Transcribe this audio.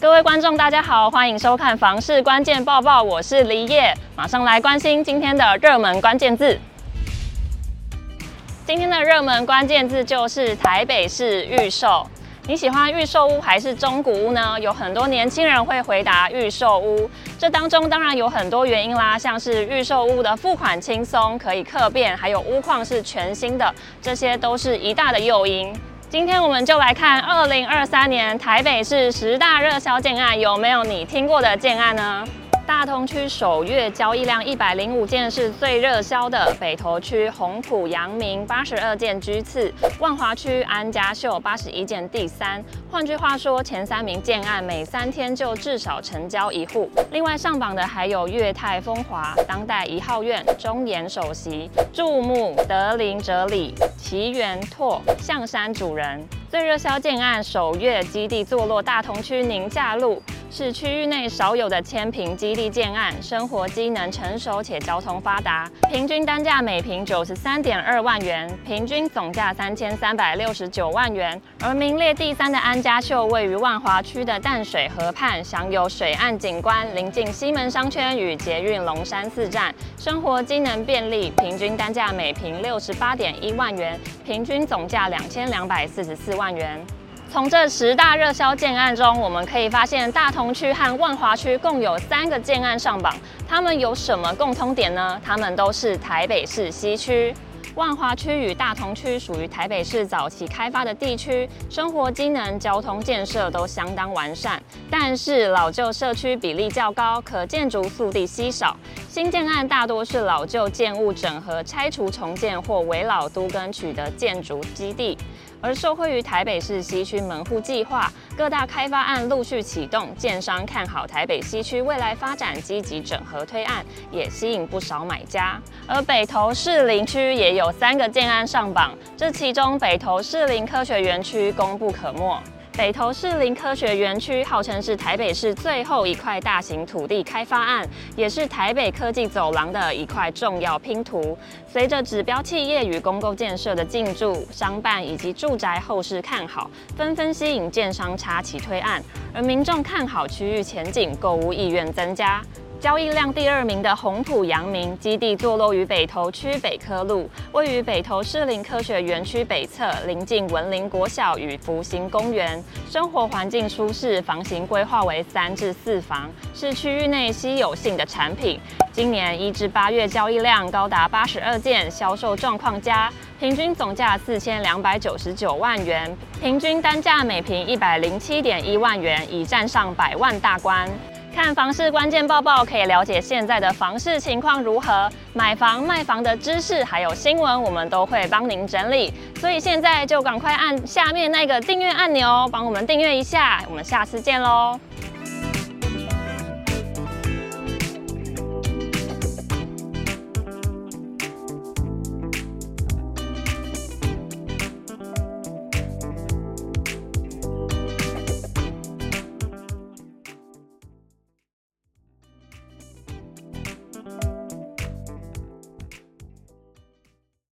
各位观众，大家好，欢迎收看《房市关键报报》，我是黎叶，马上来关心今天的热门关键字。今天的热门关键字就是台北市预售。你喜欢预售屋还是中古屋呢？有很多年轻人会回答预售屋，这当中当然有很多原因啦，像是预售屋的付款轻松，可以客变，还有屋况是全新的，这些都是一大的诱因。今天我们就来看二零二三年台北市十大热销建案，有没有你听过的建案呢？大同区首月交易量一百零五件是最热销的，北投区红埔阳明八十二件居次，万华区安家秀八十一件第三。换句话说，前三名建案每三天就至少成交一户。另外上榜的还有悦泰风华、当代一号院、中研首席、注目德林哲理、奇源拓、象山主人。最热销建案首月基地坐落大同区宁夏路。是区域内少有的千平基地建案，生活机能成熟且交通发达，平均单价每平九十三点二万元，平均总价三千三百六十九万元。而名列第三的安家秀位于万华区的淡水河畔，享有水岸景观，临近西门商圈与捷运龙山寺站，生活机能便利，平均单价每平六十八点一万元，平均总价两千两百四十四万万元。从这十大热销建案中，我们可以发现大同区和万华区共有三个建案上榜，它们有什么共通点呢？它们都是台北市西区。万华区与大同区属于台北市早期开发的地区，生活机能、交通建设都相当完善，但是老旧社区比例较高，可建筑速地稀少。新建案大多是老旧建物整合、拆除重建或危老都更取得建筑基地。而受惠于台北市西区门户计划，各大开发案陆续启动，建商看好台北西区未来发展，积极整合推案，也吸引不少买家。而北投士林区也有三个建案上榜，这其中北投士林科学园区功不可没。北投士林科学园区号称是台北市最后一块大型土地开发案，也是台北科技走廊的一块重要拼图。随着指标企业与公共建设的进驻，商办以及住宅后市看好，纷纷吸引建商插旗推案，而民众看好区域前景，购物意愿增加。交易量第二名的红埔阳明基地坐落于北投区北科路，位于北投士林科学园区北侧，临近文林国小与福兴公园，生活环境舒适，房型规划为三至四房，是区域内稀有性的产品。今年一至八月交易量高达八十二件，销售状况佳，平均总价四千两百九十九万元，平均单价每平一百零七点一万元，已站上百万大关。看房市关键报报，可以了解现在的房市情况如何，买房卖房的知识还有新闻，我们都会帮您整理。所以现在就赶快按下面那个订阅按钮，帮我们订阅一下。我们下次见喽。